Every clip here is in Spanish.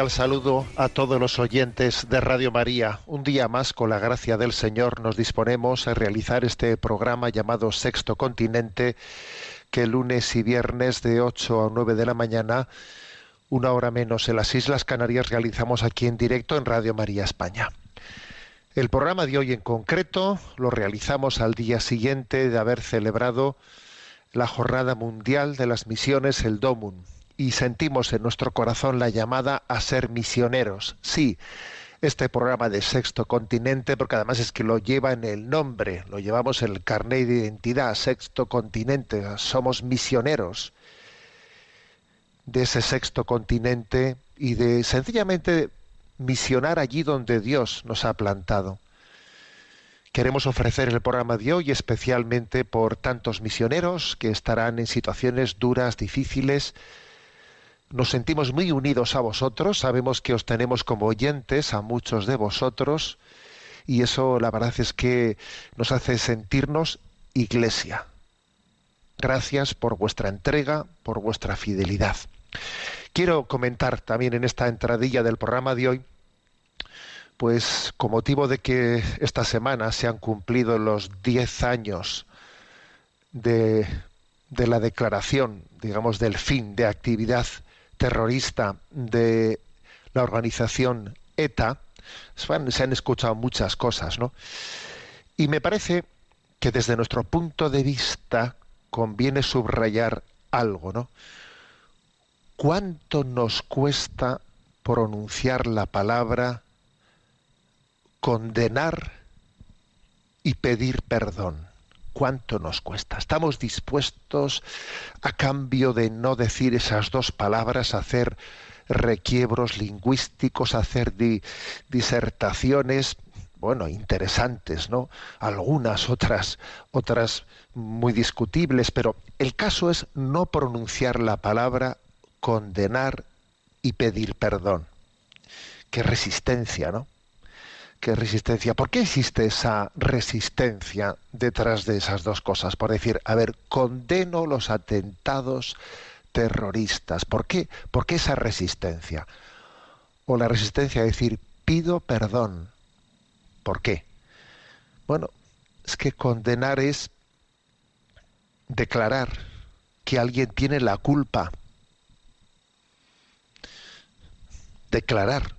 Cordial saludo a todos los oyentes de Radio María. Un día más, con la gracia del Señor, nos disponemos a realizar este programa llamado Sexto Continente, que lunes y viernes de 8 a 9 de la mañana, una hora menos en las Islas Canarias, realizamos aquí en directo en Radio María España. El programa de hoy en concreto lo realizamos al día siguiente de haber celebrado la Jornada Mundial de las Misiones, el DOMUN, y sentimos en nuestro corazón la llamada a ser misioneros. Sí, este programa de Sexto Continente, porque además es que lo lleva en el nombre, lo llevamos en el carnet de identidad, Sexto Continente, somos misioneros de ese sexto continente y de sencillamente misionar allí donde Dios nos ha plantado. Queremos ofrecer el programa de hoy especialmente por tantos misioneros que estarán en situaciones duras, difíciles. Nos sentimos muy unidos a vosotros, sabemos que os tenemos como oyentes a muchos de vosotros y eso la verdad es que nos hace sentirnos iglesia. Gracias por vuestra entrega, por vuestra fidelidad. Quiero comentar también en esta entradilla del programa de hoy pues con motivo de que esta semana se han cumplido los 10 años de, de, la declaración, digamos, del fin de actividad terrorista de la organización ETA, se han, escuchado muchas cosas, ¿no? Y me parece que desde nuestro punto de vista conviene subrayar algo, ¿no? ¿Cuánto nos cuesta pronunciar la palabra condenar y pedir perdón. ¿Cuánto nos cuesta? ¿Estamos dispuestos, a cambio de no decir esas dos palabras, a hacer requiebros lingüísticos, a hacer di disertaciones, bueno, interesantes, ¿no? Algunas, otras, otras muy discutibles, pero el caso es no pronunciar la palabra condenar y pedir perdón. Qué resistencia, ¿no? Qué resistencia. ¿Por qué existe esa resistencia detrás de esas dos cosas? Por decir, a ver, condeno los atentados terroristas. ¿Por qué? ¿Por qué esa resistencia? O la resistencia a decir, pido perdón. ¿Por qué? Bueno, es que condenar es declarar que alguien tiene la culpa. Declarar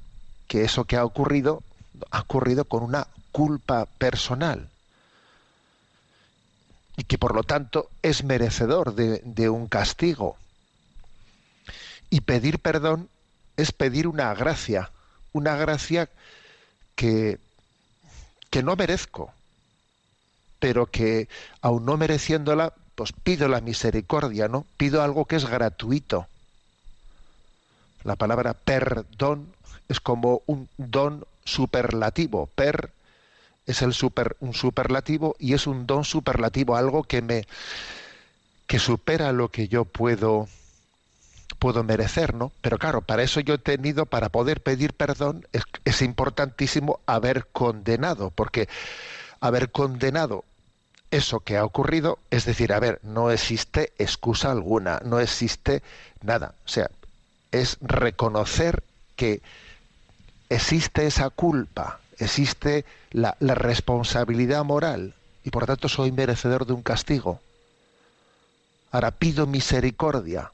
que eso que ha ocurrido ha ocurrido con una culpa personal y que por lo tanto es merecedor de, de, un castigo. Y pedir perdón es pedir una gracia, una gracia que, que no merezco, pero que aun no mereciéndola, pues pido la misericordia, ¿no? Pido algo que es gratuito. La palabra perdón es como un don superlativo. Per es el super, un superlativo y es un don superlativo, algo que me que supera lo que yo puedo puedo merecer, ¿no? Pero claro, para eso yo he tenido, para poder pedir perdón, es, importantísimo haber condenado, porque haber condenado eso que ha ocurrido, es decir, a ver, no existe excusa alguna, no existe nada. O sea, es reconocer que existe esa culpa, existe la, responsabilidad moral y por tanto soy merecedor de un castigo. Ahora pido misericordia.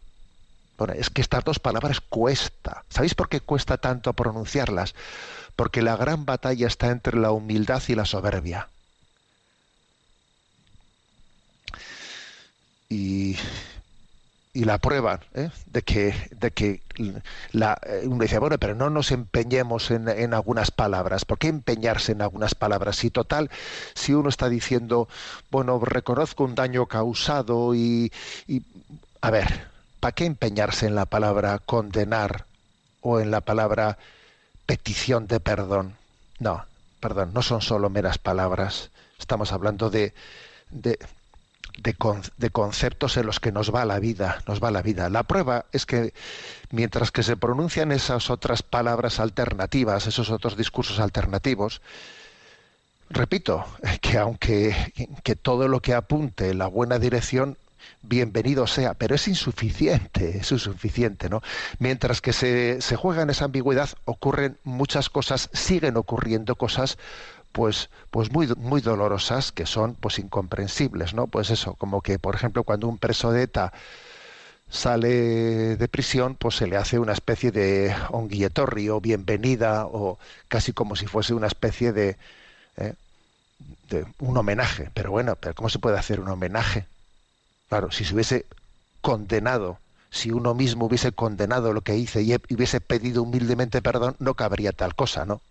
Bueno, es que estas dos palabras cuesta. ¿Sabéis por qué cuesta tanto pronunciarlas? Porque la gran batalla está entre la humildad y la soberbia. Y, y la prueba ¿eh? de que, de que la, eh, uno dice, bueno, pero no nos empeñemos en, en, algunas palabras. ¿Por qué empeñarse en algunas palabras? Si total, si uno está diciendo, bueno, reconozco un daño causado y, y a ver, ¿para qué empeñarse en la palabra condenar o en la palabra petición de perdón? No, perdón, no son solo meras palabras. Estamos hablando de, de, de, con, de, conceptos en los que nos va la vida, nos va la vida. La prueba es que mientras que se pronuncian esas otras palabras alternativas, esos otros discursos alternativos, repito, que aunque que todo lo que apunte en la buena dirección, bienvenido sea, pero es insuficiente, es insuficiente, ¿no? Mientras que se, se juega en esa ambigüedad, ocurren muchas cosas, siguen ocurriendo cosas pues pues muy muy dolorosas que son pues incomprensibles no pues eso como que por ejemplo cuando un preso de ETA sale de prisión pues se le hace una especie de onguietorri o bienvenida o casi como si fuese una especie de, eh, de un homenaje. Pero bueno pero cómo se puede hacer un homenaje claro si se hubiese condenado si uno mismo hubiese condenado lo que hice y hubiese pedido humildemente perdón no cabría tal cosa no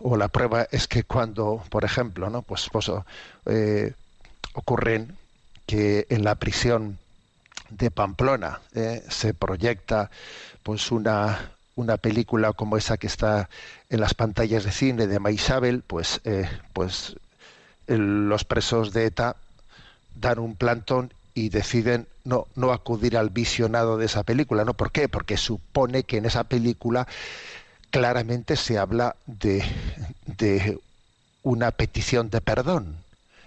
o la prueba es que cuando, por ejemplo, ¿no? pues, pues eh, ocurren que en la prisión de Pamplona eh, se proyecta pues una, una película como esa que está en las pantallas de cine de Maisabel, pues, eh, pues los presos de ETA dan un plantón y deciden no, no acudir al visionado de esa película. ¿no? ¿Por qué? Porque supone que en esa película claramente se habla de, de una petición de perdón.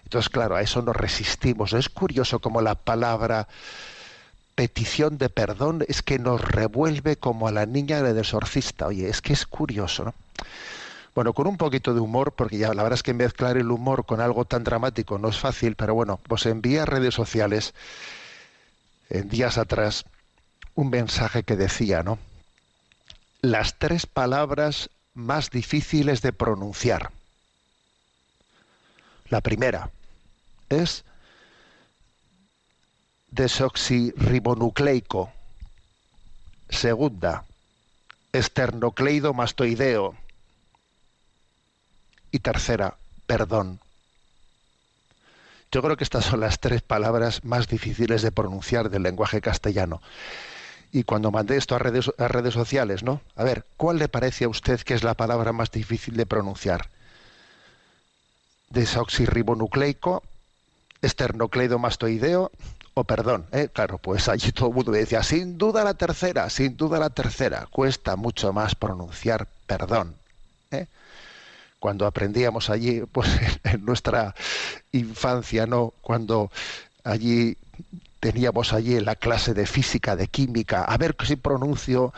Entonces, claro, a eso nos resistimos. Es curioso como la palabra petición de perdón es que nos revuelve como a la niña del exorcista. Oye, es que es curioso, ¿no? Bueno, con un poquito de humor, porque ya la verdad es que mezclar el humor con algo tan dramático no es fácil, pero bueno, pues envié a redes sociales en días atrás un mensaje que decía, ¿no? Las tres palabras más difíciles de pronunciar. La primera es desoxirribonucleico. Segunda, esternocleido mastoideo. Y tercera, perdón. Yo creo que estas son las tres palabras más difíciles de pronunciar del lenguaje castellano y cuando mandé esto a redes, a redes sociales, ¿no? A ver, ¿cuál le parece a usted que es la palabra más difícil de pronunciar? Desoxirribonucleico, esternocleidomastoideo o perdón, ¿eh? claro, pues allí todo el mundo decía, sin duda la tercera, sin duda la tercera, cuesta mucho más pronunciar perdón. ¿eh? Cuando aprendíamos allí, pues en nuestra infancia, ¿no? Cuando allí teníamos allí la clase de física, de química, a ver si pronuncio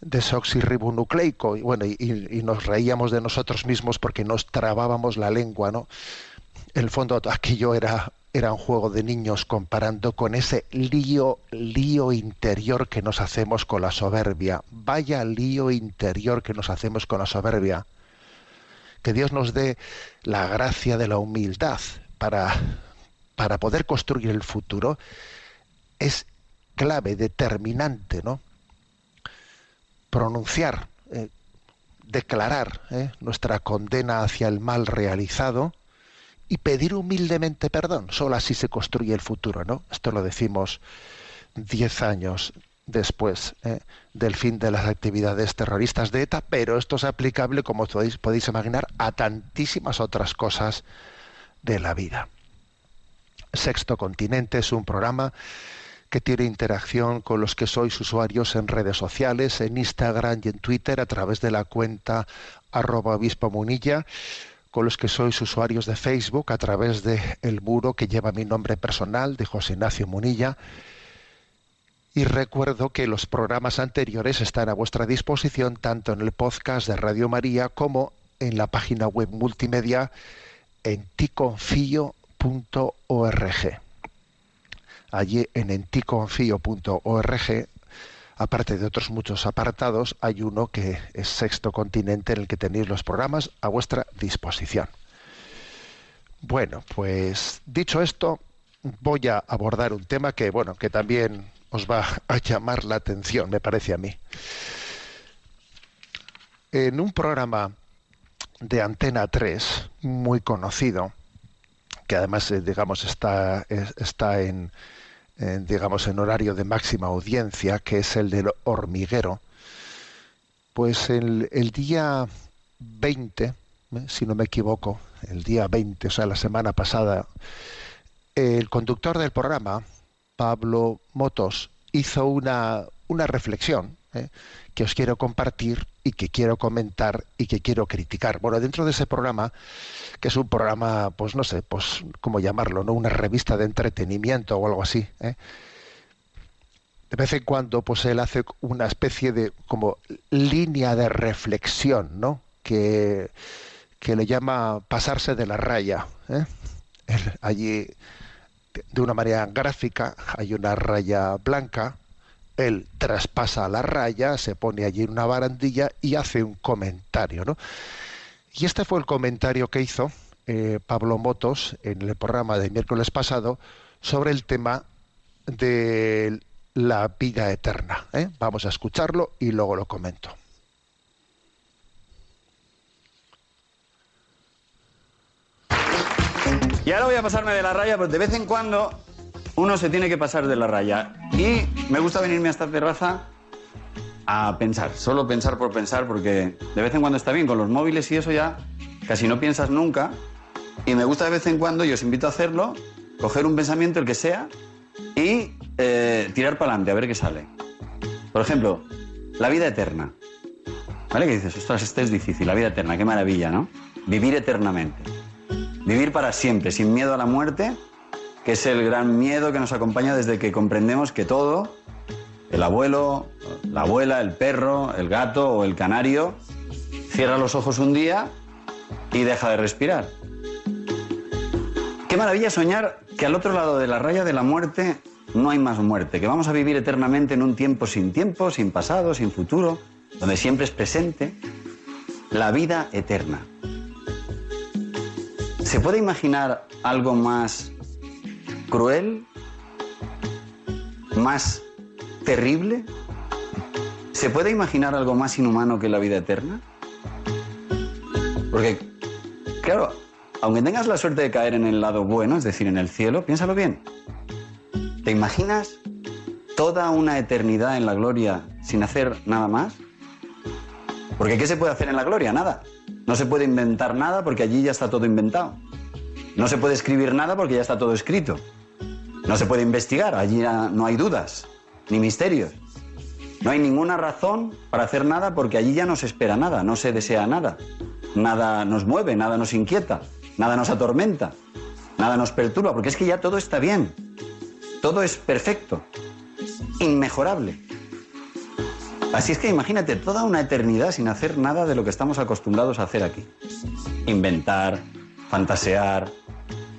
desoxirribonucleico. Y bueno y, y, nos reíamos de nosotros mismos porque nos trabábamos la lengua no en el fondo aquello era era un juego de niños comparando con ese lío lío interior que nos hacemos con la soberbia. Vaya lío interior que nos hacemos con la soberbia. Que Dios nos dé la gracia de la humildad para para poder construir el futuro es clave, determinante, ¿no? Pronunciar, eh, declarar eh, nuestra condena hacia el mal realizado y pedir humildemente perdón. Solo así se construye el futuro, ¿no? Esto lo decimos diez años después eh, del fin de las actividades terroristas de ETA, pero esto es aplicable, como podéis, podéis imaginar, a tantísimas otras cosas de la vida. Sexto Continente es un programa que tiene interacción con los que sois usuarios en redes sociales, en Instagram y en Twitter a través de la cuenta arroba munilla, con los que sois usuarios de Facebook a través de muro que lleva mi nombre personal de José Ignacio Munilla. Y recuerdo que los programas anteriores están a vuestra disposición tanto en el podcast de Radio María como en la página web multimedia en ticonfio.org. Allí en enticonfio.org aparte de otros muchos apartados, hay uno que es Sexto Continente en el que tenéis los programas a vuestra disposición. Bueno, pues dicho esto, voy a abordar un tema que, bueno, que también os va a llamar la atención, me parece a mí. En un programa de Antena 3, muy conocido, que además, eh, digamos, está, está en, digamos, en horario de máxima audiencia, que es el del hormiguero, pues el, el día 20, ¿eh? si no me equivoco, el día 20, o sea, la semana pasada, el conductor del programa, Pablo Motos, hizo una, una reflexión ¿eh? que os quiero compartir y que quiero comentar y que quiero criticar. Bueno, dentro de ese programa, que es un programa, pues no sé, pues cómo llamarlo, ¿no? Una revista de entretenimiento o algo así. ¿eh? De vez en cuando, pues él hace una especie de como línea de reflexión, ¿no? Que, que le llama pasarse de la raya. ¿eh? allí, de una manera gráfica, hay una raya blanca, él traspasa la raya, se pone allí una barandilla y hace un comentario, ¿no? Y este fue el comentario que hizo eh, Pablo Motos en el programa de miércoles pasado sobre el tema de la vida eterna. ¿eh? Vamos a escucharlo y luego lo comento. Y ahora voy a pasarme de la raya, porque de vez en cuando uno se tiene que pasar de la raya. Y me gusta venirme a esta terraza a pensar, solo pensar por pensar, porque de vez en cuando está bien, con los móviles y eso ya casi no piensas nunca. Y me gusta de vez en cuando, y os invito a hacerlo, coger un pensamiento, el que sea, y eh, tirar para adelante, a ver qué sale. Por ejemplo, la vida eterna. ¿Vale? Que dices, ostras, este es difícil, la vida eterna, qué maravilla, ¿no? Vivir eternamente. Vivir para siempre, sin miedo a la muerte que es el gran miedo que nos acompaña desde que comprendemos que todo, el abuelo, la abuela, el perro, el gato o el canario, cierra los ojos un día y deja de respirar. Qué maravilla soñar que al otro lado de la raya de la muerte no hay más muerte, que vamos a vivir eternamente en un tiempo sin tiempo, sin pasado, sin futuro, donde siempre es presente la vida eterna. ¿Se puede imaginar algo más cruel, más terrible? ¿Se puede imaginar algo más inhumano que la vida eterna? Porque, claro, aunque tengas la suerte de caer en el lado bueno, es decir, en el cielo, piénsalo bien. ¿Te imaginas toda una eternidad en la gloria sin hacer nada más? Porque ¿qué se puede hacer en la gloria? Nada. No se puede inventar nada porque allí ya está todo inventado. No se puede escribir nada porque ya está todo escrito. No se puede investigar, allí no hay dudas, ni misterios. No hay ninguna razón para hacer nada porque allí ya no se espera nada, no se desea nada. Nada nos mueve, nada nos inquieta, nada nos atormenta, nada nos perturba, porque es que ya todo está bien. Todo es perfecto, inmejorable. Así es que imagínate toda una eternidad sin hacer nada de lo que estamos acostumbrados a hacer aquí. Inventar, fantasear,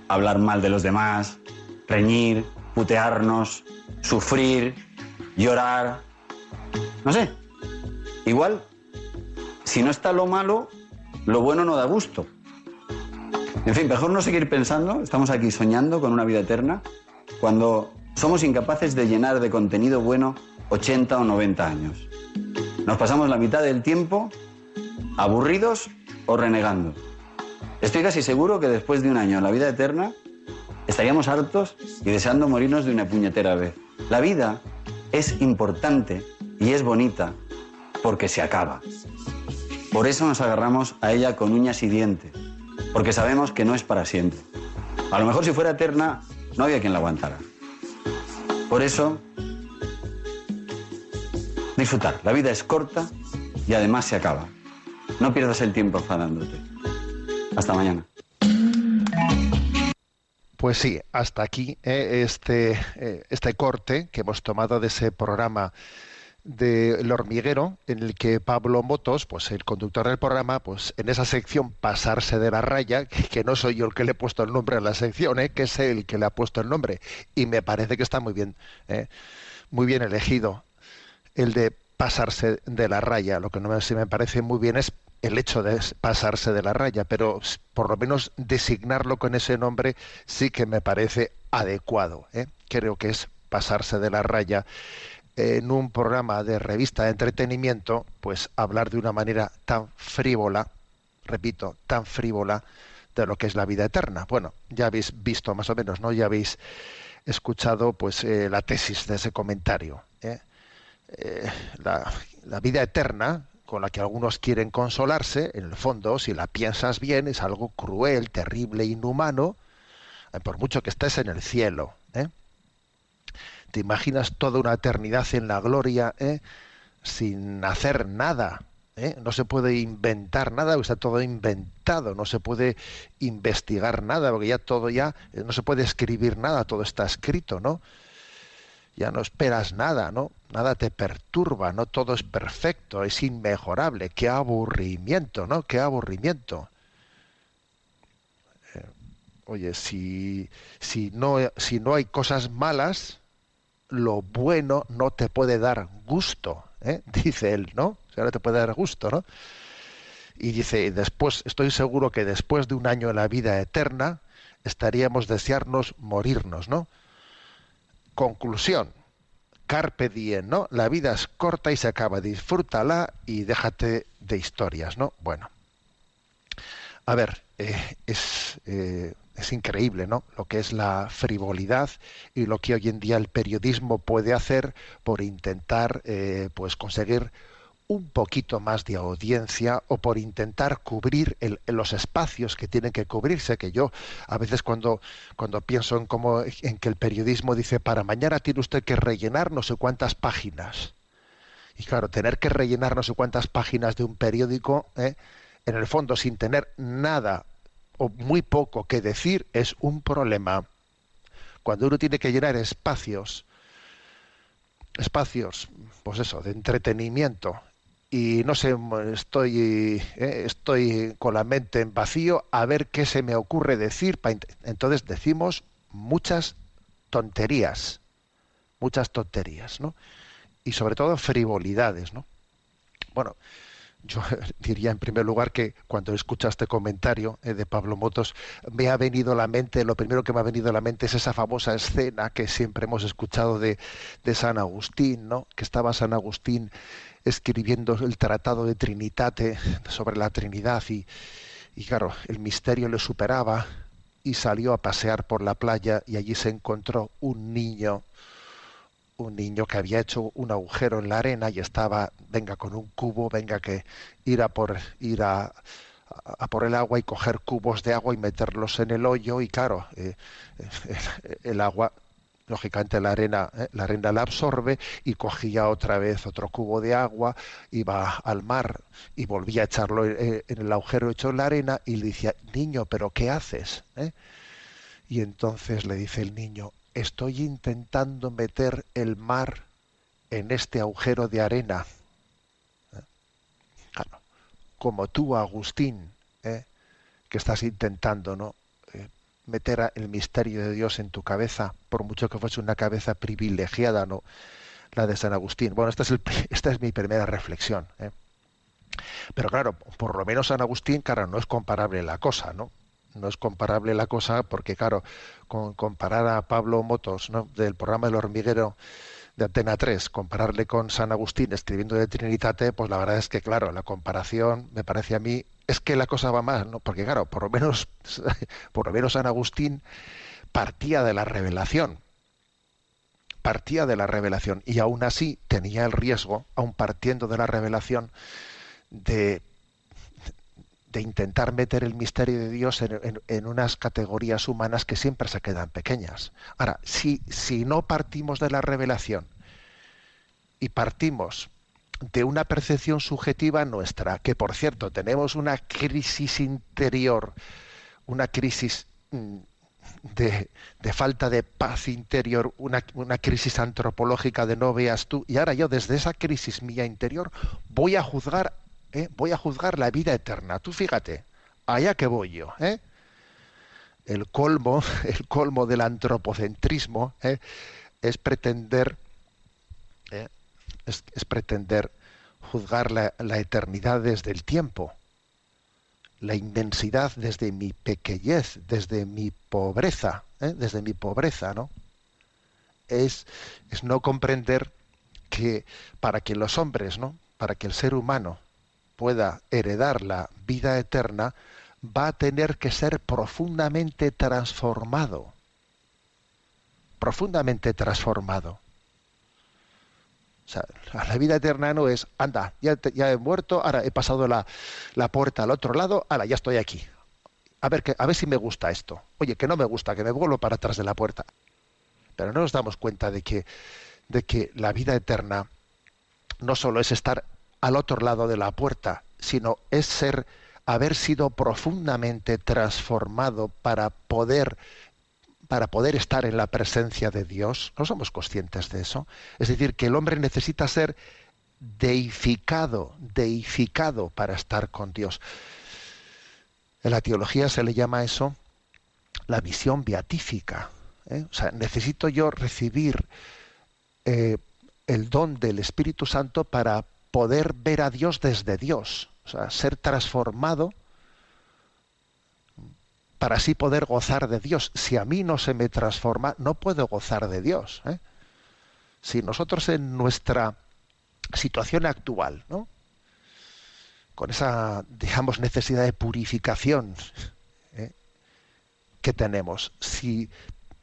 hablar mal de los demás, reñir, putearnos, sufrir, llorar. No sé. Igual, si no está lo malo, lo bueno no da gusto. En fin, mejor no seguir pensando, estamos aquí soñando con una vida eterna, cuando somos incapaces de llenar de contenido bueno 80 o 90 años. Nos pasamos la mitad del tiempo aburridos o renegando. Estoy casi seguro que después de un año en la vida eterna estaríamos hartos y deseando morirnos de una puñetera vez. La vida es importante y es bonita porque se acaba. Por eso nos agarramos a ella con uñas y dientes, porque sabemos que no es para siempre. A lo mejor si fuera eterna, no había quien la aguantara. Por eso, disfrutar. La vida es corta y además se acaba. No pierdas el tiempo enfadándote. Hasta mañana. Pues sí, hasta aquí eh, este, eh, este corte que hemos tomado de ese programa de El hormiguero, en el que Pablo Motos, pues el conductor del programa, pues en esa sección pasarse de la raya, que, no soy yo el que le he puesto el nombre a la sección, ¿eh? que es el que le ha puesto el nombre, y me parece que está muy bien, ¿eh? muy bien elegido el de pasarse de la raya. Lo que no sí me parece muy bien es el hecho de pasarse de la raya, pero por lo menos designarlo con ese nombre sí que me parece adecuado. ¿eh? Creo que es pasarse de la raya en un programa de revista de entretenimiento, pues hablar de una manera tan frívola, repito, tan frívola de lo que es la vida eterna. Bueno, ya habéis visto más o menos, ¿no? Ya habéis escuchado pues eh, la tesis de ese comentario. ¿eh? Eh, la, la vida eterna, con la que algunos quieren consolarse, en el fondo, si la piensas bien, es algo cruel, terrible, inhumano, por mucho que estés en el cielo. ¿eh? ¿Te imaginas toda una eternidad en la gloria ¿eh? sin hacer nada? ¿eh? No se puede inventar nada, está todo inventado, no se puede investigar nada, porque ya todo ya, eh, no se puede escribir nada, todo está escrito, ¿no? Ya no esperas nada, ¿no? Nada te perturba, no todo es perfecto, es inmejorable. Qué aburrimiento, ¿no? Qué aburrimiento oye, si, si, no, si no hay cosas malas, lo bueno no te puede dar gusto, ¿eh? dice él, ¿no? O sea, no te puede dar gusto, ¿no? Y dice, después, estoy seguro que después de un año en la vida eterna, estaríamos desearnos morirnos, ¿no? Conclusión, carpe diem, ¿no? La vida es corta y se acaba, disfrútala y déjate de historias, ¿no? Bueno, a ver, eh, es eh, es increíble, ¿no? Lo que es la frivolidad y lo que hoy en día el periodismo puede hacer por intentar, eh, pues, conseguir un poquito más de audiencia o por intentar cubrir los espacios que tienen que cubrirse que yo a veces cuando cuando pienso en cómo en que el periodismo dice para mañana tiene usted que rellenar no sé cuántas páginas y claro tener que rellenar no sé cuántas páginas de un periódico ¿eh? en el fondo sin tener nada o muy poco que decir es un problema. Cuando uno tiene que llenar espacios, espacios, pues eso, de entretenimiento, y no sé, estoy, eh, estoy con la mente en vacío a ver qué se me ocurre decir. Entonces decimos muchas tonterías, muchas tonterías, ¿no? Y sobre todo frivolidades, ¿no? Bueno, yo diría en primer lugar que cuando escucha este comentario eh, de Pablo Motos, me ha venido a la mente, lo primero que me ha venido a la mente es esa famosa escena que siempre hemos escuchado de, de San Agustín, ¿no? que estaba San Agustín escribiendo el tratado de Trinitate sobre la Trinidad y, y claro, el misterio le superaba y salió a pasear por la playa y allí se encontró un niño un niño que había hecho un agujero en la arena y estaba, venga con un cubo, venga que ir a por ir a, a por el agua y coger cubos de agua y meterlos en el hoyo y claro, eh, el agua lógicamente la arena eh, la arena la absorbe y cogía otra vez otro cubo de agua iba al mar y volvía a echarlo en, el agujero hecho en la arena y le decía niño pero qué haces y entonces le dice el niño estoy intentando meter el mar en este agujero de arena. ¿Eh? Claro, como tú, Agustín, ¿eh? que estás intentando ¿no? Eh, meter el misterio de Dios en tu cabeza, por mucho que fuese una cabeza privilegiada, ¿no? la de San Agustín. Bueno, esta es, esta es mi primera reflexión. Pero claro, por lo menos San Agustín, claro, no es comparable la cosa, ¿no? no es comparable la cosa porque, claro, con, comparar a Pablo Motos ¿no? del programa El hormiguero de Antena 3, compararle con San Agustín escribiendo de Trinitate, pues la verdad es que, claro, la comparación me parece a mí es que la cosa va más, ¿no? Porque, claro, por lo menos, por lo menos San Agustín partía de la revelación, partía de la revelación y aún así tenía el riesgo, aún partiendo de la revelación, de de intentar meter el misterio de Dios en, unas categorías humanas que siempre se quedan pequeñas. Ahora, si, si no partimos de la revelación y partimos de una percepción subjetiva nuestra, que por cierto tenemos una crisis interior, una crisis mm, de, de falta de paz interior, una, una crisis antropológica de no veas tú, y ahora yo desde esa crisis mía interior voy a juzgar, ¿eh? voy a juzgar la vida eterna. Tú fíjate, allá que voy yo, ¿eh? el colmo, el colmo del antropocentrismo ¿eh? es pretender. Es, pretender juzgar la, la eternidad desde el tiempo, la inmensidad desde mi pequeñez, desde mi pobreza, ¿eh? desde mi pobreza, ¿no? Es, es no comprender que para que los hombres, ¿no? Para que el ser humano pueda heredar la vida eterna, va a tener que ser profundamente transformado. Profundamente transformado. O sea, la vida eterna no es, anda, ya, ya he muerto, ahora he pasado la, la puerta al otro lado, ahora ya estoy aquí. A ver, que, a ver si me gusta esto. Oye, que no me gusta, que me vuelvo para atrás de la puerta. Pero no nos damos cuenta de que, de que la vida eterna no solo es estar al otro lado de la puerta, sino es ser, haber sido profundamente transformado para poder para poder estar en la presencia de Dios. No somos conscientes de eso. Es decir, que el hombre necesita ser deificado, deificado para estar con Dios. En la teología se le llama eso la visión beatífica. ¿eh? O sea, necesito yo recibir eh, el don del Espíritu Santo para poder ver a Dios desde Dios. O sea, ser transformado para así poder gozar de Dios. Si a mí no se me transforma, no puedo gozar de Dios. ¿eh? Si nosotros en nuestra situación actual, ¿no? con esa, digamos, necesidad de purificación ¿eh? que tenemos, si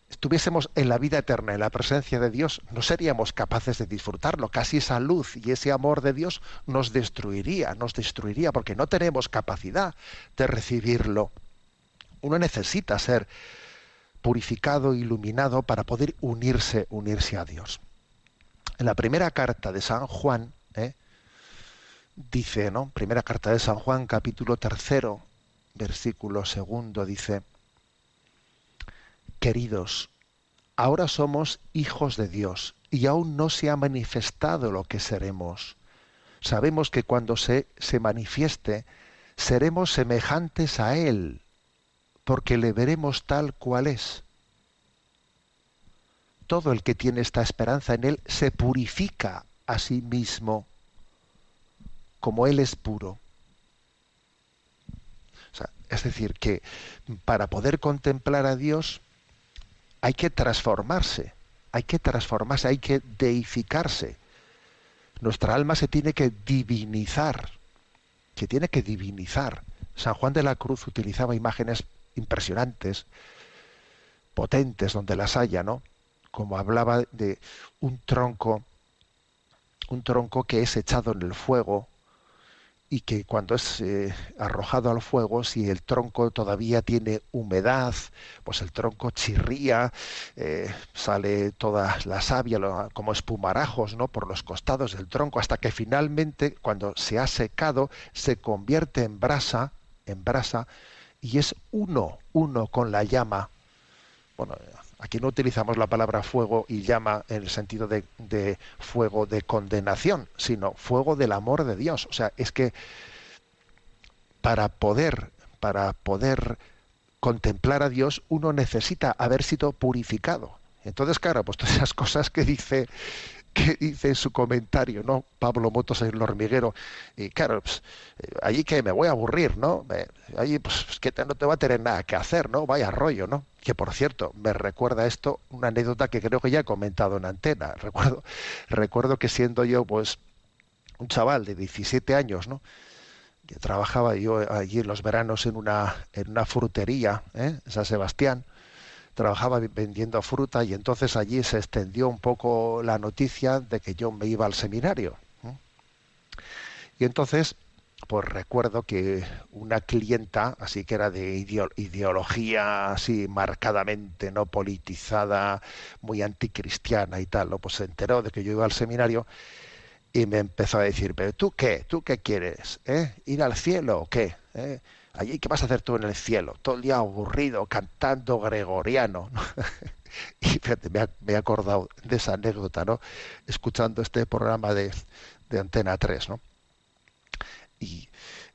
estuviésemos en la vida eterna, en la presencia de Dios, no seríamos capaces de disfrutarlo. Casi esa luz y ese amor de Dios nos destruiría, nos destruiría, porque no tenemos capacidad de recibirlo uno necesita ser purificado, iluminado para poder unirse, unirse a Dios. En la primera carta de San Juan, ¿eh? dice, ¿no? Primera carta de San Juan, capítulo tercero, versículo segundo, dice, queridos, ahora somos hijos de Dios y aún no se ha manifestado lo que seremos. Sabemos que cuando se, se manifieste, seremos semejantes a Él, porque le veremos tal cual es. Todo el que tiene esta esperanza en Él se purifica a sí mismo, como Él es puro. Es decir, que para poder contemplar a Dios hay que transformarse, hay que transformarse, hay que deificarse. Nuestra alma se tiene que divinizar, se tiene que divinizar. San Juan de la Cruz utilizaba imágenes impresionantes, potentes donde las haya, ¿no? Como hablaba de un tronco, un tronco que es echado en el fuego y que cuando es eh, arrojado al fuego, si el tronco todavía tiene humedad, pues el tronco chirría, eh, sale toda la savia como espumarajos, ¿no? Por los costados del tronco, hasta que finalmente, cuando se ha secado, se convierte en brasa, en brasa, y es uno, uno con la llama. Bueno, aquí no utilizamos la palabra fuego y llama en el sentido de, fuego de condenación, sino fuego del amor de Dios. O sea, es que para poder, para poder contemplar a Dios, uno necesita haber sido purificado. Entonces, claro, pues todas esas cosas que dice que dice en su comentario, ¿no? Pablo Motos en el hormiguero. Y claro, pues, eh, allí que me voy a aburrir, ¿no? Me- allí pues es que no te va a tener nada que hacer, ¿no? Vaya rollo, ¿no? Que por cierto, me recuerda esto una anécdota que creo que ya he comentado en antena. Recuerdo, recuerdo que siendo yo, pues, un chaval de 17 años, ¿no? Que trabajaba yo allí en los veranos en una, en una frutería, ¿eh? en San Sebastián trabajaba vendiendo fruta y entonces allí se extendió un poco la noticia de que yo me iba al seminario. Y entonces, pues recuerdo que una clienta, así que era de ideo- ideología así marcadamente no politizada, muy anticristiana y tal, ¿no? pues se enteró de que yo iba al seminario y me empezó a decir, pero tú qué, tú qué quieres, ¿Eh? ¿Ir al cielo o qué? ¿Eh? Allí, ¿qué vas a hacer tú en el cielo? Todo el día aburrido, cantando gregoriano. y fíjate, me, he acordado de esa anécdota, ¿no? Escuchando este programa de, de Antena 3, ¿no? Y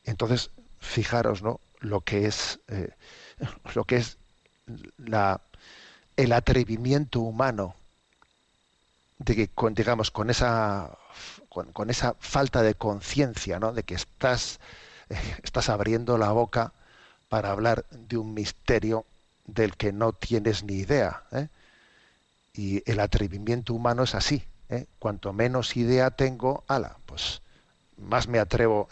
entonces, fijaros, ¿no? Lo que es, eh, lo que es la, el atrevimiento humano de que, con, digamos, con esa, con, esa falta de conciencia, ¿no? De que estás, estás abriendo la boca para hablar de un misterio del que no tienes ni idea. ¿eh? Y el atrevimiento humano es así. ¿eh? Cuanto menos idea tengo, ala, pues más me atrevo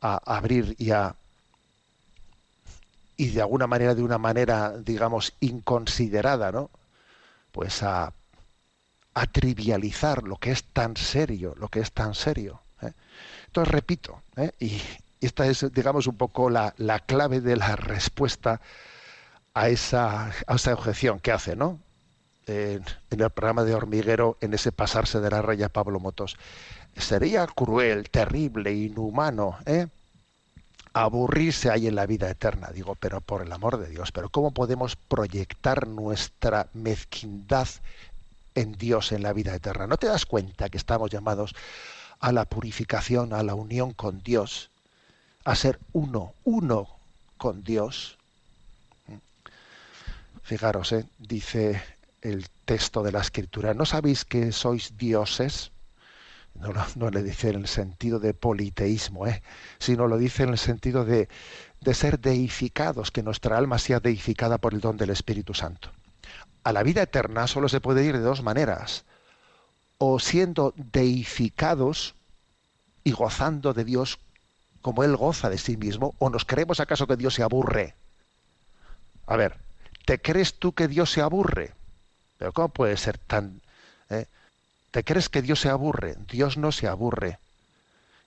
a abrir y a y de alguna manera, de una manera, digamos, inconsiderada, ¿no? Pues a, a trivializar lo que es tan serio, lo que es tan serio. ¿eh? Entonces, repito, ¿eh? y esta es, digamos, un poco la, la clave de la respuesta a esa, a esa objeción que hace, ¿no? En, el programa de Hormiguero, en ese pasarse de la raya Pablo Motos. Sería cruel, terrible, inhumano, ¿eh? aburrirse ahí en la vida eterna. Digo, pero por el amor de Dios, pero ¿cómo podemos proyectar nuestra mezquindad en Dios en la vida eterna? ¿No te das cuenta que estamos llamados a la purificación, a la unión con Dios, a ser uno, uno con Dios? Fijaros, ¿eh? dice el texto de la escritura, ¿no sabéis que sois dioses? no, le dice en el sentido de politeísmo, ¿eh? sino lo dice en el sentido de, de ser deificados, que nuestra alma sea deificada por el don del Espíritu Santo. A la vida eterna solo se puede ir de dos maneras, o siendo deificados y gozando de Dios como Él goza de sí mismo, o nos creemos acaso que Dios se aburre. A ver, ¿te crees tú que Dios se aburre? Pero ¿cómo puede ser tan... Eh? ¿Te crees que Dios se aburre? Dios no se aburre.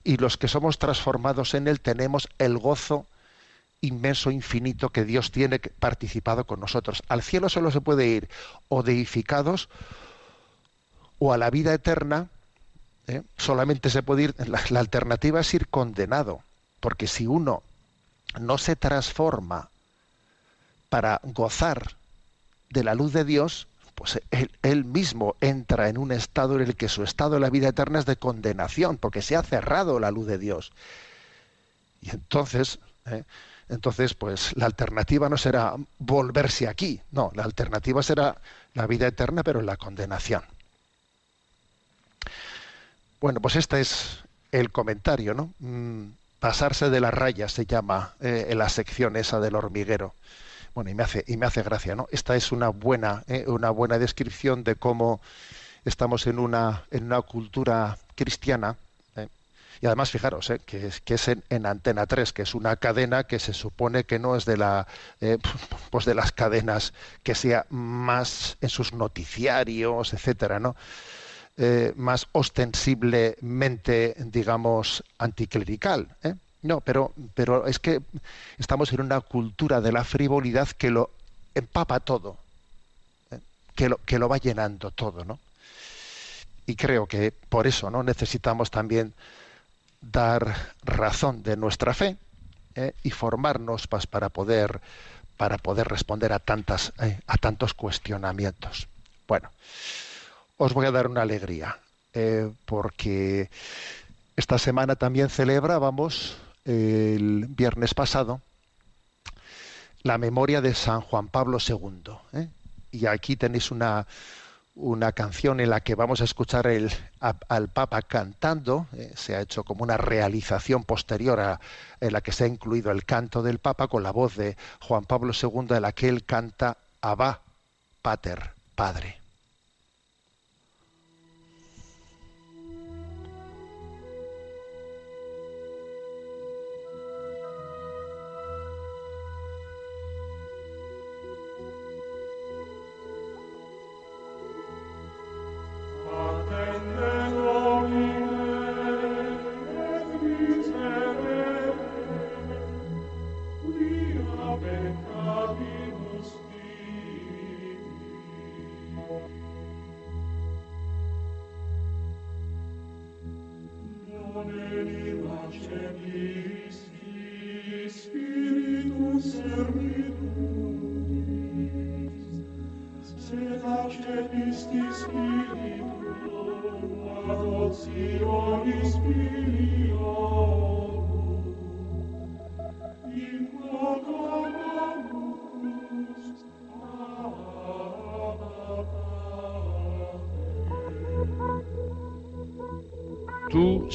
Y los que somos transformados en Él tenemos el gozo inmenso, infinito que Dios tiene participado con nosotros. Al cielo solo se puede ir o deificados o a la vida eterna. ¿eh? Solamente se puede ir, la, la alternativa es ir condenado, porque si uno no se transforma para gozar de la luz de Dios, pues él, mismo entra en un estado en el que su estado de la vida eterna es de condenación, porque se ha cerrado la luz de Dios. Y entonces, ¿eh? entonces, pues la alternativa no será volverse aquí, no, la alternativa será la vida eterna, pero la condenación. Bueno, pues este es el comentario, ¿no? Mm, pasarse de la raya se llama eh, en la sección esa del hormiguero. Bueno, y me hace, y me hace gracia, ¿no? Esta es una buena, ¿eh? una buena descripción de cómo estamos en una, en una cultura cristiana. ¿eh? Y además, fijaros, ¿eh? que es, que es en, Antena 3, que es una cadena que se supone que no es de la pues de las cadenas que sea más en sus noticiarios, etcétera, ¿no? Más ostensiblemente, digamos, anticlerical. ¿eh? No, pero, pero es que estamos en una cultura de la frivolidad que lo empapa todo, ¿eh? que, lo, que lo va llenando todo, ¿no? Y creo que por eso no necesitamos también dar razón de nuestra fe ¿eh? y formarnos pues, para poder para poder responder a tantas ¿eh? a tantos cuestionamientos. Bueno, os voy a dar una alegría porque esta semana también celebrábamos el viernes pasado la memoria de San Juan Pablo II. ¿eh? Y aquí tenéis una, una canción en la que vamos a escuchar al Papa cantando. ¿eh? Se ha hecho como una realización posterior a, en la que se ha incluido el canto del Papa con la voz de Juan Pablo II, en la que él canta Abba, Pater, Padre.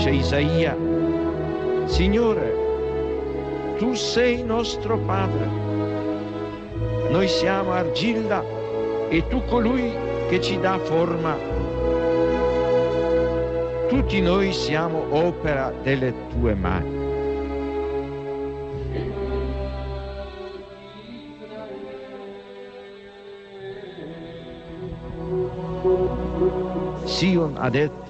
Dice Isaia, Signore, tu sei nostro Padre, noi siamo argilla e tu colui che ci dà forma. Tutti noi siamo opera delle tue mani. Sion ha detto,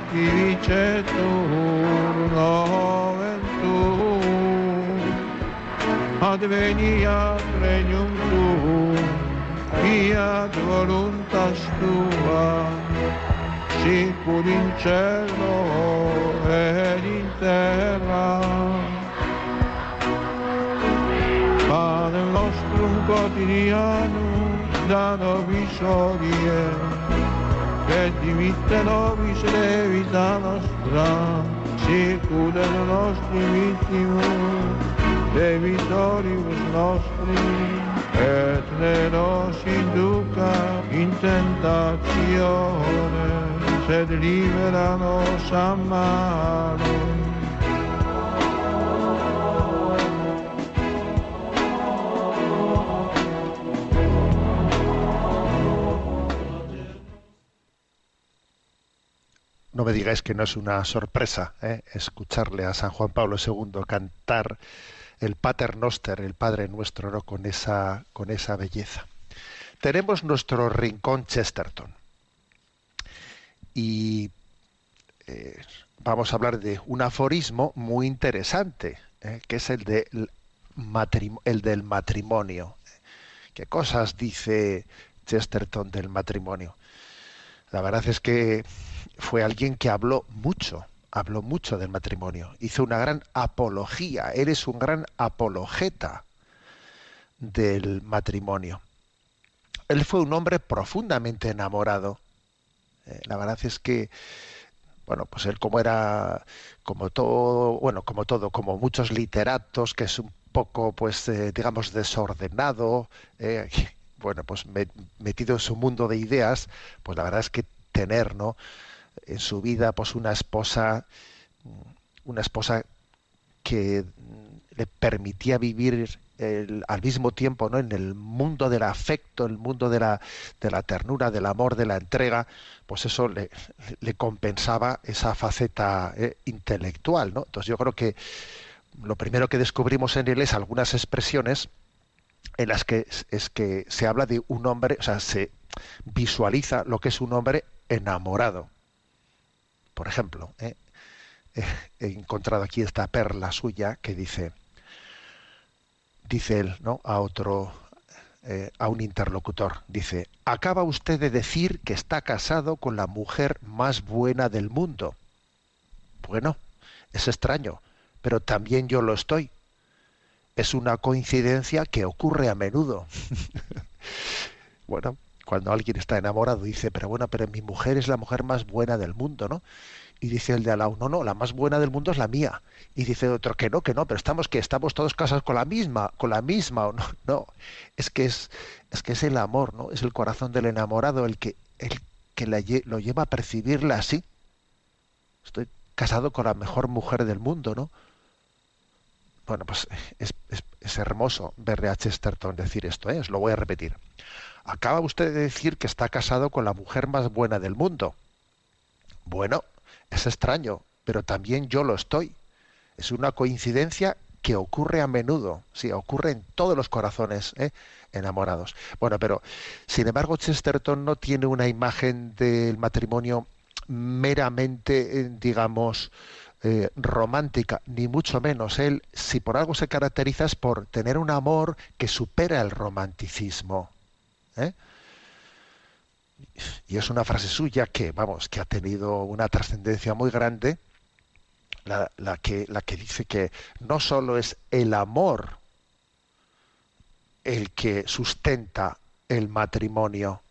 sanctificetur nomen tuum, adveniat regnum tuum, fiat voluntas tua, sicur in cielo ed in terra. Pane nostrum quotidianum da nobis Perdi miste novi se levi da nostra, sicure i nostri vittimi, le vittorius nostri, et ne nos induca in tentazione, sed libera nos a malo. No me digáis que no es una sorpresa ¿eh? escucharle a San Juan Pablo II cantar el Pater Noster, el Padre Nuestro, ¿no? con, esa, con esa belleza. Tenemos nuestro rincón Chesterton. Y eh, vamos a hablar de un aforismo muy interesante, ¿eh? que es el, de, el del matrimonio. ¿Qué cosas dice Chesterton del matrimonio? La verdad es que fue alguien que habló mucho, habló mucho del matrimonio, hizo una gran apología, eres un gran apologeta del matrimonio. Él fue un hombre profundamente enamorado. Eh, la verdad es que, bueno, pues él como era, como todo, bueno, como todo, como muchos literatos, que es un poco, pues, eh, digamos, desordenado, eh, bueno, pues metido en su mundo de ideas, pues la verdad es que tener, ¿no? En su vida, pues una esposa, una esposa que le permitía vivir al mismo tiempo ¿no? en el mundo del afecto, el mundo de la, de la ternura, del amor, de la entrega, pues eso le, compensaba esa faceta eh, intelectual. ¿no? Entonces yo creo que lo primero que descubrimos en él es algunas expresiones en las que es que se habla de un hombre, o sea, se visualiza lo que es un hombre enamorado. Por ejemplo, ¿eh? He encontrado aquí esta perla suya que dice, dice él, ¿no? A otro, eh, a un interlocutor, dice, acaba usted de decir que está casado con la mujer más buena del mundo. Bueno, es extraño, pero también yo lo estoy. Es una coincidencia que ocurre a menudo. bueno, cuando alguien está enamorado dice, pero bueno, pero mi mujer es la mujer más buena del mundo, ¿no? Y dice el de al lado, no, no, la más buena del mundo es la mía. Y dice otro que no, que no, pero estamos que estamos todos casados con la misma, con la misma o no, no. Es que es es que es el amor, ¿no? Es el corazón del enamorado el que el que la lo lleva a percibirla así. Estoy casado con la mejor mujer del mundo, ¿no? Bueno, pues es, hermoso verle a Chesterton decir esto, ¿eh? os lo voy a repetir. Acaba usted de decir que está casado con la mujer más buena del mundo. Bueno, es extraño, pero también yo lo estoy. Es una coincidencia que ocurre a menudo, sí, ocurre en todos los corazones ¿eh? enamorados. Bueno, pero sin embargo Chesterton no tiene una imagen del matrimonio meramente, eh, digamos, eh, romántica, ni mucho menos. Él, si por algo se caracteriza, es por tener un amor que supera el romanticismo. ¿Eh? Y es una frase suya que, vamos, que ha tenido una trascendencia muy grande, la, que, la que dice que no solo es el amor el que sustenta el matrimonio,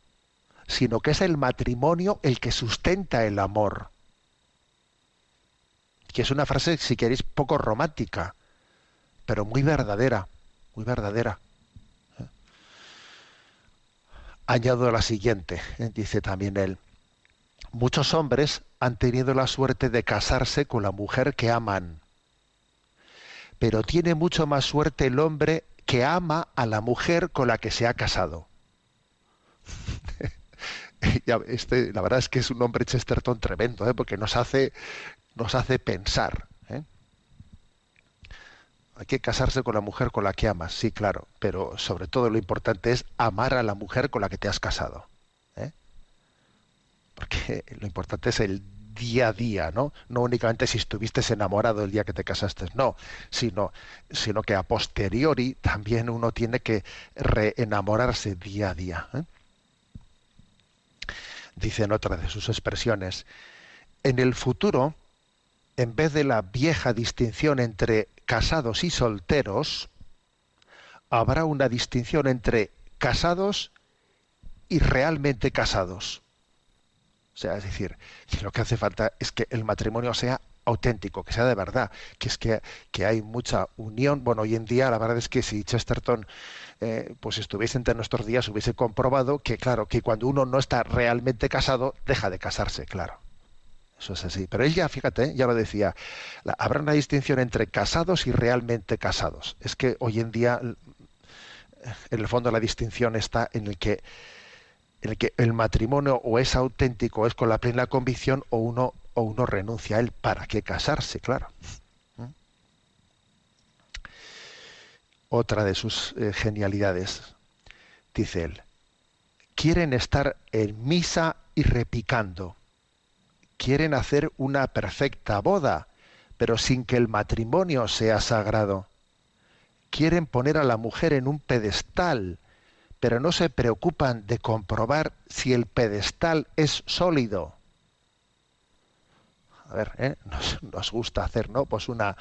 sino que es el matrimonio el que sustenta el amor. Que es una frase, si queréis, poco romántica, pero muy verdadera, muy verdadera. Añado la siguiente, eh, dice también él. Muchos hombres han tenido la suerte de casarse con la mujer que aman, pero tiene mucho más suerte el hombre que ama a la mujer con la que se ha casado. Este, la verdad es que es un hombre Chesterton tremendo, ¿eh? porque nos hace, nos hace pensar. Hay que casarse con la mujer con la que amas, sí, claro, pero sobre todo lo importante es amar a la mujer con la que te has casado. ¿eh? Porque lo importante es el día a día, ¿no? No únicamente si estuviste enamorado el día que te casaste, no, sino, sino que a posteriori también uno tiene que reenamorarse día a día. ¿eh? Dice en otra de sus expresiones, en el futuro, en vez de la vieja distinción entre casados y solteros, habrá una distinción entre casados y realmente casados. O sea, es decir, lo que hace falta es que el matrimonio sea auténtico, que sea de verdad, que es que, que hay mucha unión. Bueno, hoy en día la verdad es que si Chesterton eh, pues estuviese entre nuestros días hubiese comprobado que, claro, que cuando uno no está realmente casado, deja de casarse, claro. Eso es así. Pero él ya, fíjate, ya lo decía, habrá una distinción entre casados y realmente casados. Es que hoy en día, en el fondo, la distinción está en el que el que el matrimonio o es auténtico, es con la plena convicción, o uno, o uno renuncia a él. ¿Para qué casarse? Claro. ¿Mm? Otra de sus eh, genialidades, dice él, quieren estar en misa y repicando, quieren hacer una perfecta boda, pero sin que el matrimonio sea sagrado. Quieren poner a la mujer en un pedestal, pero no se preocupan de comprobar si el pedestal es sólido. A ver, ¿eh? nos, gusta hacer, ¿no? Pues una,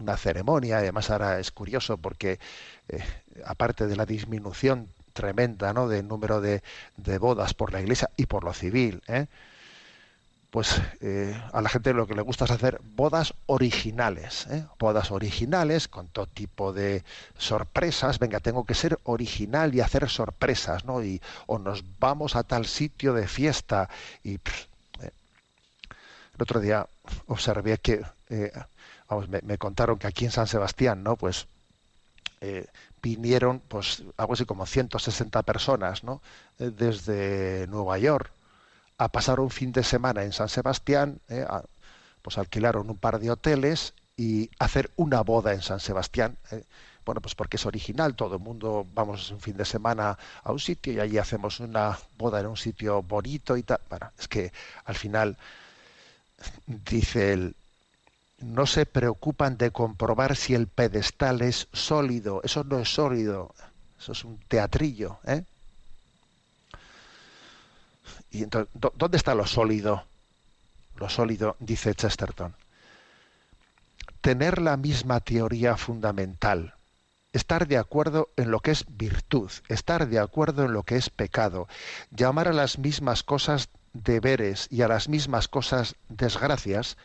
una ceremonia, además ahora es curioso porque eh, aparte de la disminución tremenda, ¿no? Del número de, de bodas por la iglesia y por lo civil, ¿eh? Pues eh, a la gente lo que le gusta es hacer bodas originales, ¿eh? bodas originales con todo tipo de sorpresas. Venga, tengo que ser original y hacer sorpresas, ¿no? Y o nos vamos a tal sitio de fiesta y eh. el otro día observé que, eh, vamos, me, me contaron que aquí en San Sebastián, ¿no? Pues vinieron pues algo así como 160 personas ¿no? Desde Nueva York a pasar un fin de semana en San Sebastián, eh, pues alquilaron un par de hoteles y hacer una boda en San Sebastián. eh. Bueno, pues porque es original, todo el mundo vamos un fin de semana a un sitio y allí hacemos una boda en un sitio bonito y tal. Bueno, es que al final dice él, no se preocupan de comprobar si el pedestal es sólido. Eso no es sólido, eso es un teatrillo. ¿eh? Y entonces, ¿dó- ¿dónde está lo sólido? Lo sólido, dice Chesterton. Tener la misma teoría fundamental, estar de acuerdo en lo que es virtud, estar de acuerdo en lo que es pecado, llamar a las mismas cosas deberes y a las mismas cosas desgracias,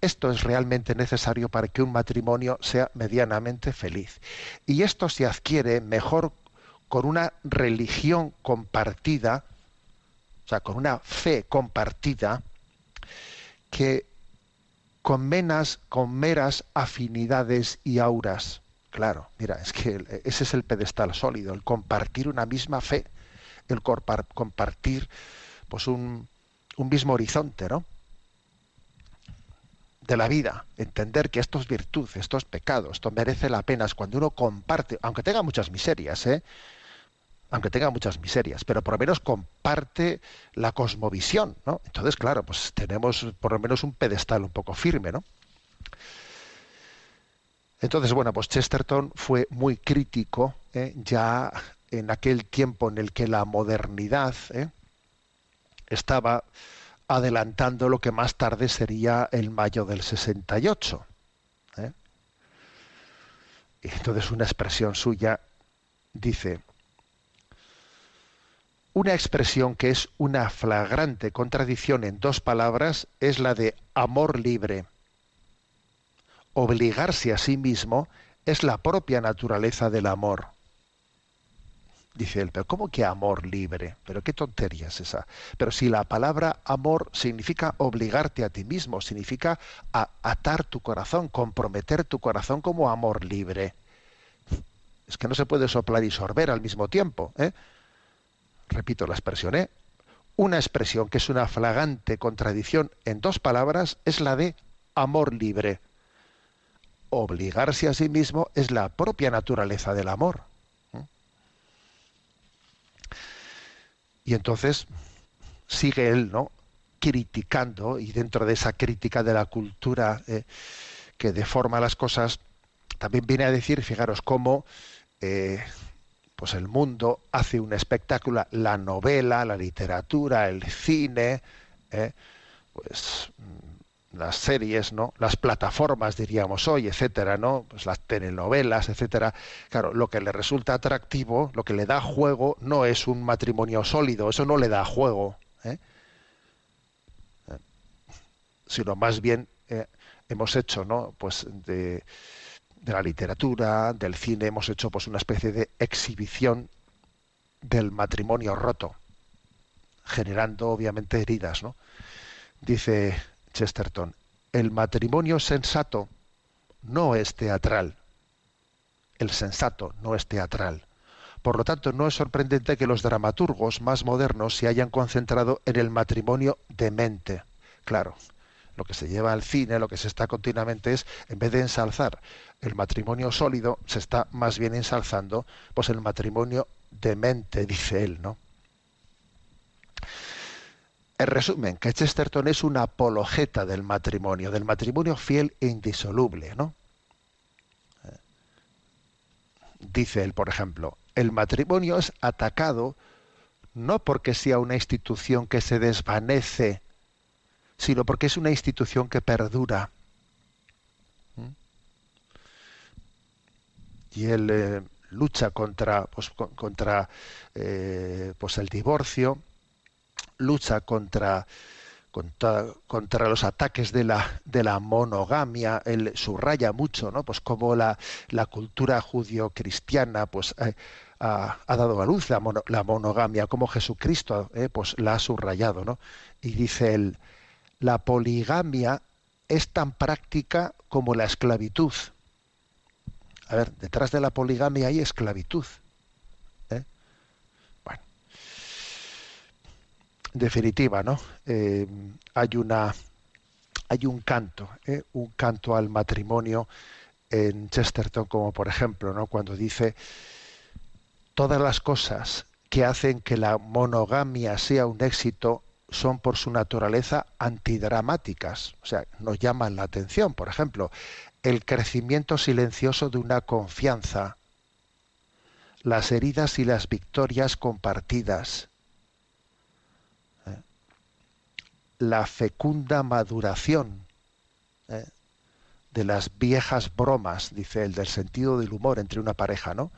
esto es realmente necesario para que un matrimonio sea medianamente feliz. Y esto se adquiere mejor con una religión compartida, o sea, con una fe compartida, que con menas, con meras afinidades y auras. Claro, mira, es que ese es el pedestal sólido, el compartir una misma fe, el compartir pues un, un mismo horizonte, ¿no? de la vida, entender que esto es virtud, esto es pecado, esto merece la pena, es cuando uno comparte, aunque tenga muchas miserias, ¿eh? Aunque tenga muchas miserias, pero por lo menos comparte la cosmovisión, ¿no? Entonces, claro, pues tenemos por lo menos un pedestal un poco firme, ¿no? Entonces, bueno, pues Chesterton fue muy crítico ¿eh? ya en aquel tiempo en el que la modernidad ¿eh? estaba adelantando lo que más tarde sería el mayo del 68. ¿eh? Y entonces una expresión suya dice, una expresión que es una flagrante contradicción en dos palabras es la de amor libre. Obligarse a sí mismo es la propia naturaleza del amor. Dice él, pero ¿cómo que amor libre? Pero qué tontería es esa. Pero si la palabra amor significa obligarte a ti mismo, significa atar tu corazón, comprometer tu corazón como amor libre. Es que no se puede soplar y sorber al mismo tiempo. ¿eh? Repito la expresión, ¿eh? Una expresión que es una flagrante contradicción en dos palabras es la de amor libre. Obligarse a sí mismo es la propia naturaleza del amor. Y entonces sigue él, ¿no? criticando y dentro de esa crítica de la cultura eh, que deforma las cosas, también viene a decir, fijaros cómo eh, pues el mundo hace un espectáculo, la novela, la literatura, el cine, eh, pues mm, las series, ¿no? Las plataformas diríamos hoy, etcétera, ¿no? Pues las telenovelas, etcétera. Claro, lo que le resulta atractivo, lo que le da juego no es un matrimonio sólido, eso no le da juego, ¿eh? Eh, sino más bien hemos hecho, ¿no? Pues de, de la literatura, del cine, hemos hecho pues una especie de exhibición del matrimonio roto, generando obviamente heridas, ¿no? Dice Chesterton, el matrimonio sensato no es teatral. El sensato no es teatral. Por lo tanto, no es sorprendente que los dramaturgos más modernos se hayan concentrado en el matrimonio demente. Claro, lo que se lleva al cine, lo que se está continuamente es, en vez de ensalzar el matrimonio sólido, se está más bien ensalzando pues el matrimonio demente, dice él, ¿no? En resumen, que Chesterton es una apologeta del matrimonio, del matrimonio fiel e indisoluble, ¿no? Dice él, por ejemplo, el matrimonio es atacado no porque sea una institución que se desvanece, sino porque es una institución que perdura. ¿Mm? Y él eh, lucha contra, pues, con- contra eh, pues el divorcio, lucha contra, contra, contra los ataques de la, de la monogamia, él subraya mucho, ¿no? Pues cómo la, la cultura judío-cristiana pues, eh, ha, ha dado a luz la, mono- la monogamia, como Jesucristo pues, la ha subrayado, ¿no? Y dice él, la poligamia es tan práctica como la esclavitud. A ver, detrás de la poligamia hay esclavitud. ¿eh? Bueno, en definitiva, ¿no? Eh, hay una hay un canto, ¿eh? un canto al matrimonio en Chesterton, como por ejemplo, ¿no? cuando dice todas las cosas que hacen que la monogamia sea un éxito son por su naturaleza antidramáticas, o sea, nos llaman la atención. Por ejemplo, el crecimiento silencioso de una confianza, las heridas y las victorias compartidas, ¿eh? la fecunda maduración ¿eh? de las viejas bromas, dice el del sentido del humor entre una pareja, ¿no?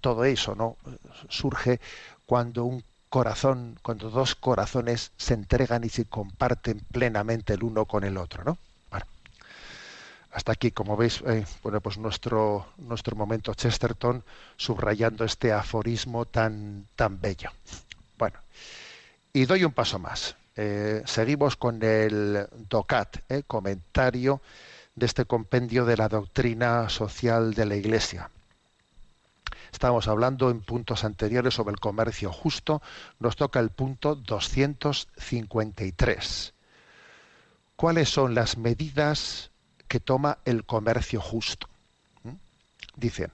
Todo eso, ¿no? Surge cuando un corazón, cuando dos corazones se entregan y se comparten plenamente el uno con el otro, ¿no? Bueno, hasta aquí, como veis, eh, bueno, pues nuestro nuestro momento Chesterton subrayando este aforismo tan tan bello. Bueno, y doy un paso más. Eh, seguimos con el DOCAT, eh, comentario de este compendio de la doctrina social de la Iglesia. Estábamos hablando en puntos anteriores sobre el comercio justo. Nos toca el punto 253. ¿Cuáles son las medidas que toma el comercio justo? ¿Mm? Dice,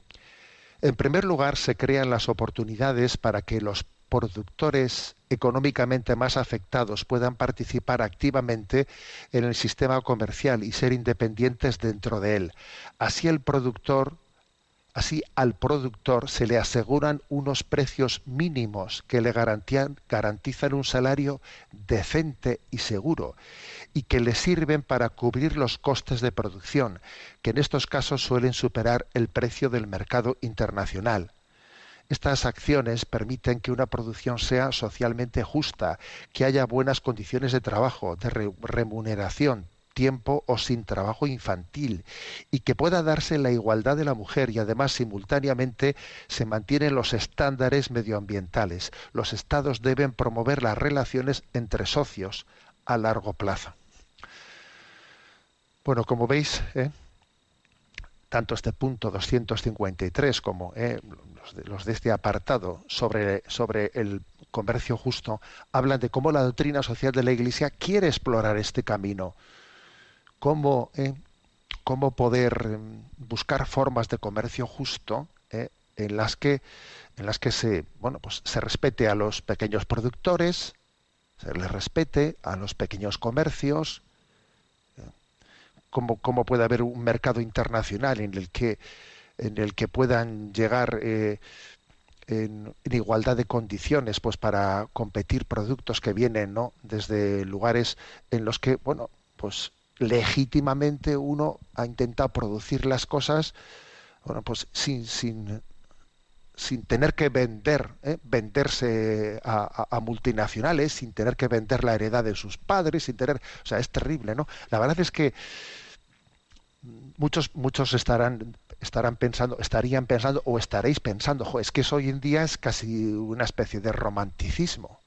en primer lugar, se crean las oportunidades para que los productores económicamente más afectados puedan participar activamente en el sistema comercial y ser independientes dentro de él. Así el productor Así al productor se le aseguran unos precios mínimos que le garantizan un salario decente y seguro y que le sirven para cubrir los costes de producción, que en estos casos suelen superar el precio del mercado internacional. Estas acciones permiten que una producción sea socialmente justa, que haya buenas condiciones de trabajo, de remuneración, tiempo o sin trabajo infantil y que pueda darse la igualdad de la mujer y además simultáneamente se mantienen los estándares medioambientales. Los estados deben promover las relaciones entre socios a largo plazo. Bueno, como veis, ¿eh? tanto este punto 253 como ¿eh? los, de, los, de, este apartado sobre, sobre el comercio justo hablan de cómo la doctrina social de la Iglesia quiere explorar este camino cómo, eh, cómo poder em, buscar formas de comercio justo eh, en las que en las que se bueno pues se respete a los pequeños productores se les respete a los pequeños comercios eh, cómo, cómo, puede haber un mercado internacional en el que en el que puedan llegar en, en, igualdad de condiciones pues para competir productos que vienen no desde lugares en los que bueno pues legítimamente uno ha intentado producir las cosas bueno pues sin sin sin tener que vender ¿eh? venderse a, multinacionales sin tener que vender la heredad de sus padres sin tener o sea es terrible no la verdad es que muchos muchos estarán estarán pensando estarían pensando o estaréis pensando es que eso hoy en día es casi una especie de romanticismo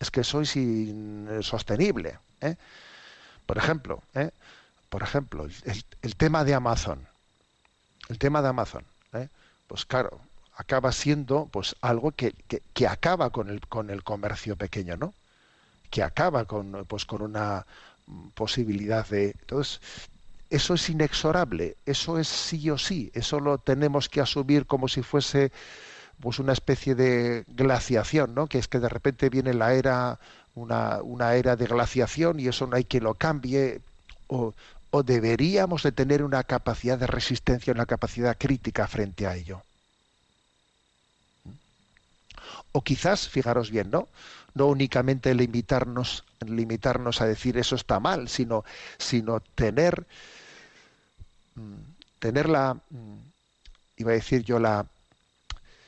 es que eso es insostenible ¿eh? Por ejemplo, ¿eh? por ejemplo, el, tema de Amazon, el tema de Amazon, ¿eh? pues claro, acaba siendo pues algo que, que, que, acaba con el con el comercio pequeño, ¿no? Que acaba con pues con una posibilidad de entonces eso es inexorable, eso es sí o sí, eso lo tenemos que asumir como si fuese pues una especie de glaciación, ¿no? Que es que de repente viene la era una, una era de glaciación y eso no hay quien lo cambie, o, o deberíamos de tener una capacidad de resistencia, una capacidad crítica frente a ello. O quizás, fijaros bien, ¿no? No únicamente limitarnos, limitarnos a decir eso está mal, sino, sino tener, tener la, iba a decir yo, la,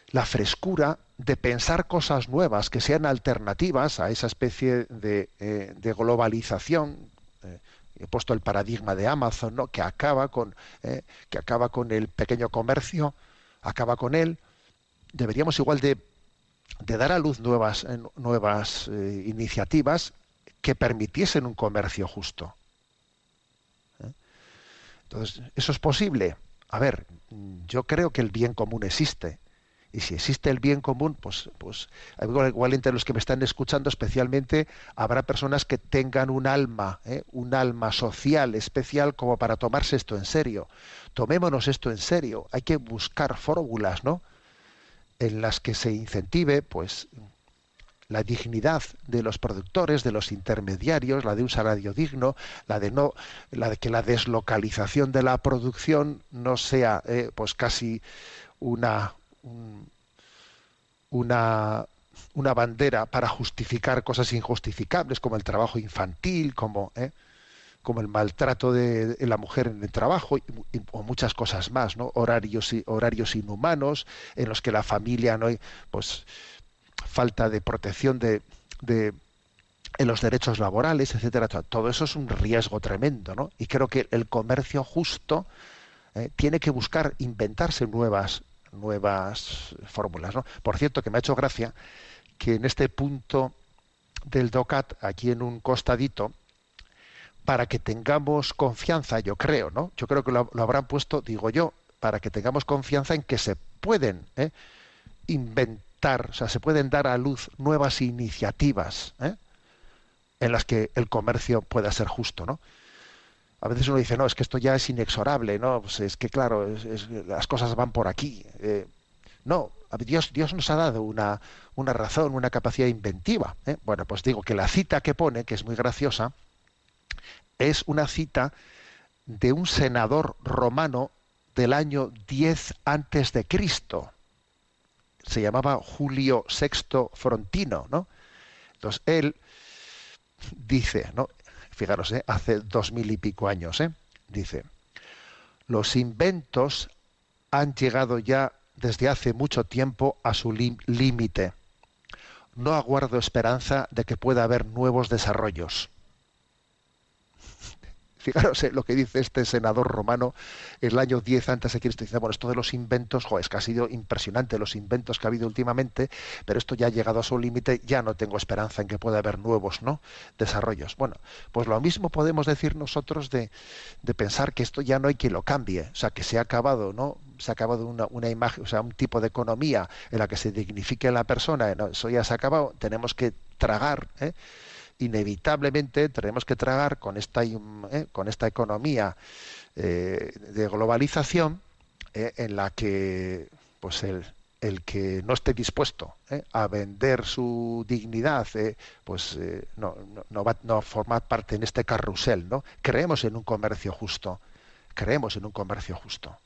la frescura de pensar cosas nuevas que sean alternativas a esa especie de, eh, globalización. Eh, he puesto el paradigma de Amazon, que acaba con eh, que acaba con el pequeño comercio, acaba con él. Deberíamos igual de, de dar a luz nuevas nuevas iniciativas que permitiesen un comercio justo. Entonces, ¿eso es posible? a ver, yo creo que el bien común existe. Y si existe el bien común, pues, pues igual, entre los que me están escuchando especialmente habrá personas que tengan un alma, ¿eh? un alma social especial como para tomarse esto en serio. Tomémonos esto en serio. Hay que buscar fórmulas, ¿no? En las que se incentive, pues, la dignidad de los productores, de los intermediarios, la de un salario digno, la de no, la de que la deslocalización de la producción no sea, eh, pues casi una una una bandera para justificar cosas injustificables como el trabajo infantil, como eh, como el maltrato de, la mujer en el trabajo o muchas cosas más, ¿no? Horarios horarios inhumanos en los que la familia no hay, pues falta de protección de, en los derechos laborales, etcétera. Todo eso es un riesgo tremendo, ¿no? Y creo que el comercio justo eh, tiene que buscar inventarse nuevas nuevas fórmulas, ¿no? Por cierto, que me ha hecho gracia que en este punto del DOCAT, aquí en un costadito, para que tengamos confianza, yo creo, ¿no? Yo creo que lo, habrán puesto, digo yo, para que tengamos confianza en que se pueden ¿eh? inventar o sea, se pueden dar a luz nuevas iniciativas ¿eh? en las que el comercio pueda ser justo, ¿no? A veces uno dice, no, es que esto ya es inexorable, ¿no? Pues es que, claro, las cosas van por aquí. Eh, no, Dios, Dios nos ha dado una, una razón, una capacidad inventiva. ¿eh? Bueno, pues digo que la cita que pone, que es muy graciosa, es una cita de un senador romano del año 10 antes de Cristo se llamaba Julio VI Frontino, ¿no? Entonces él dice, ¿no? Fijaros, ¿eh? hace dos mil y pico años, ¿eh? dice, los inventos han llegado ya desde hace mucho tiempo a su límite. No aguardo esperanza de que pueda haber nuevos desarrollos. Fijaros lo que dice este senador romano el año 10 antes de Cristo. Dice, bueno, esto de los inventos, jo, es que ha sido impresionante los inventos que ha habido últimamente, pero esto ya ha llegado a su límite, ya no tengo esperanza en que pueda haber nuevos ¿no? desarrollos. Bueno, pues lo mismo podemos decir nosotros de, de pensar que esto ya no hay quien lo cambie, o sea, que se ha acabado, ¿no? Se ha acabado una, una imagen, o sea, un tipo de economía en la que se dignifique a la persona, ¿no? eso ya se ha acabado, tenemos que tragar, ¿eh? Inevitablemente tenemos que tragar con esta, eh, con esta economía eh, de globalización eh, en la que pues el, el que no esté dispuesto a vender su dignidad, pues no, no, va a formar parte en este carrusel. ¿no? Creemos en un comercio justo, creemos en un comercio justo.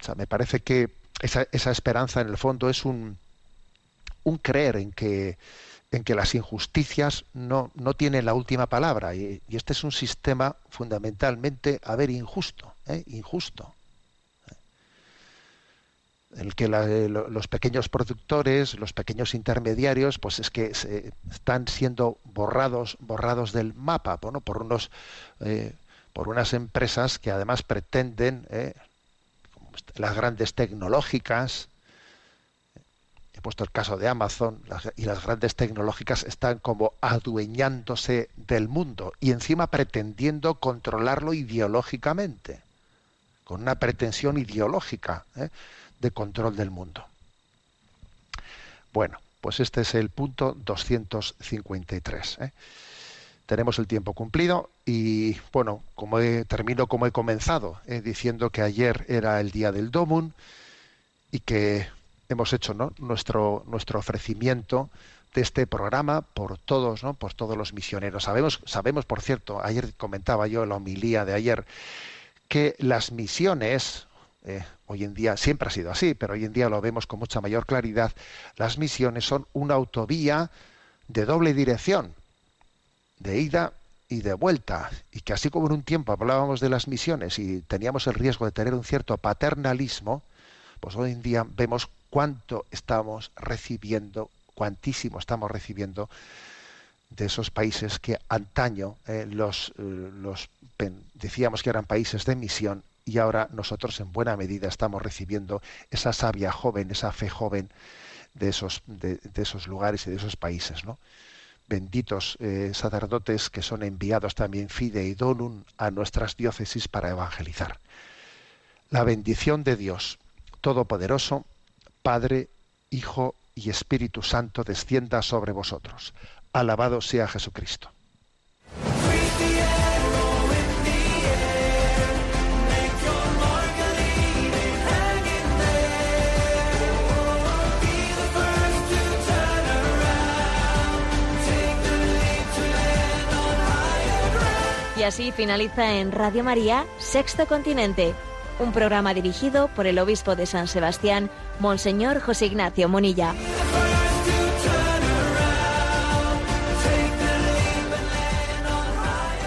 O sea, me parece que esa, esa esperanza en el fondo es un, un creer en que en que las injusticias no, no tienen la última palabra y, este es un sistema fundamentalmente, a ver, injusto, ¿eh? injusto. En el que los pequeños productores, los pequeños intermediarios, pues es que se, están siendo borrados, borrados del mapa, por unos, eh, por unas empresas que además pretenden, ¿eh? las grandes tecnológicas, puesto el caso de Amazon y las grandes tecnológicas están como adueñándose del mundo y encima pretendiendo controlarlo ideológicamente, con una pretensión ideológica ¿eh? de control del mundo. Bueno, pues este es el punto 253. ¿eh? Tenemos el tiempo cumplido y bueno, como he, termino como he comenzado, ¿eh? diciendo que ayer era el día del Domun y que hemos hecho nuestro, nuestro ofrecimiento de este programa por todos, ¿no? por todos los misioneros. Sabemos, sabemos, por cierto, ayer comentaba yo en la homilía de ayer, que las misiones, eh, hoy en día siempre ha sido así, pero hoy en día lo vemos con mucha mayor claridad, las misiones son una autovía de doble dirección, de ida y de vuelta, y que así como en un tiempo hablábamos de las misiones y teníamos el riesgo de tener un cierto paternalismo, pues hoy en día vemos cuánto estamos recibiendo, cuantísimo estamos recibiendo de esos países que antaño eh, los, eh, decíamos que eran países de misión y ahora nosotros en buena medida estamos recibiendo esa sabia joven, esa fe joven de esos, de, esos lugares y de esos países. ¿no? benditos eh, sacerdotes que son enviados también fide y donum a nuestras diócesis para evangelizar. La bendición de Dios Todopoderoso, Padre, Hijo y Espíritu Santo descienda sobre vosotros. Alabado sea Jesucristo. Y así finaliza en Radio María, Sexto Continente, un programa dirigido por el obispo de San Sebastián, Monseñor José Ignacio Monilla.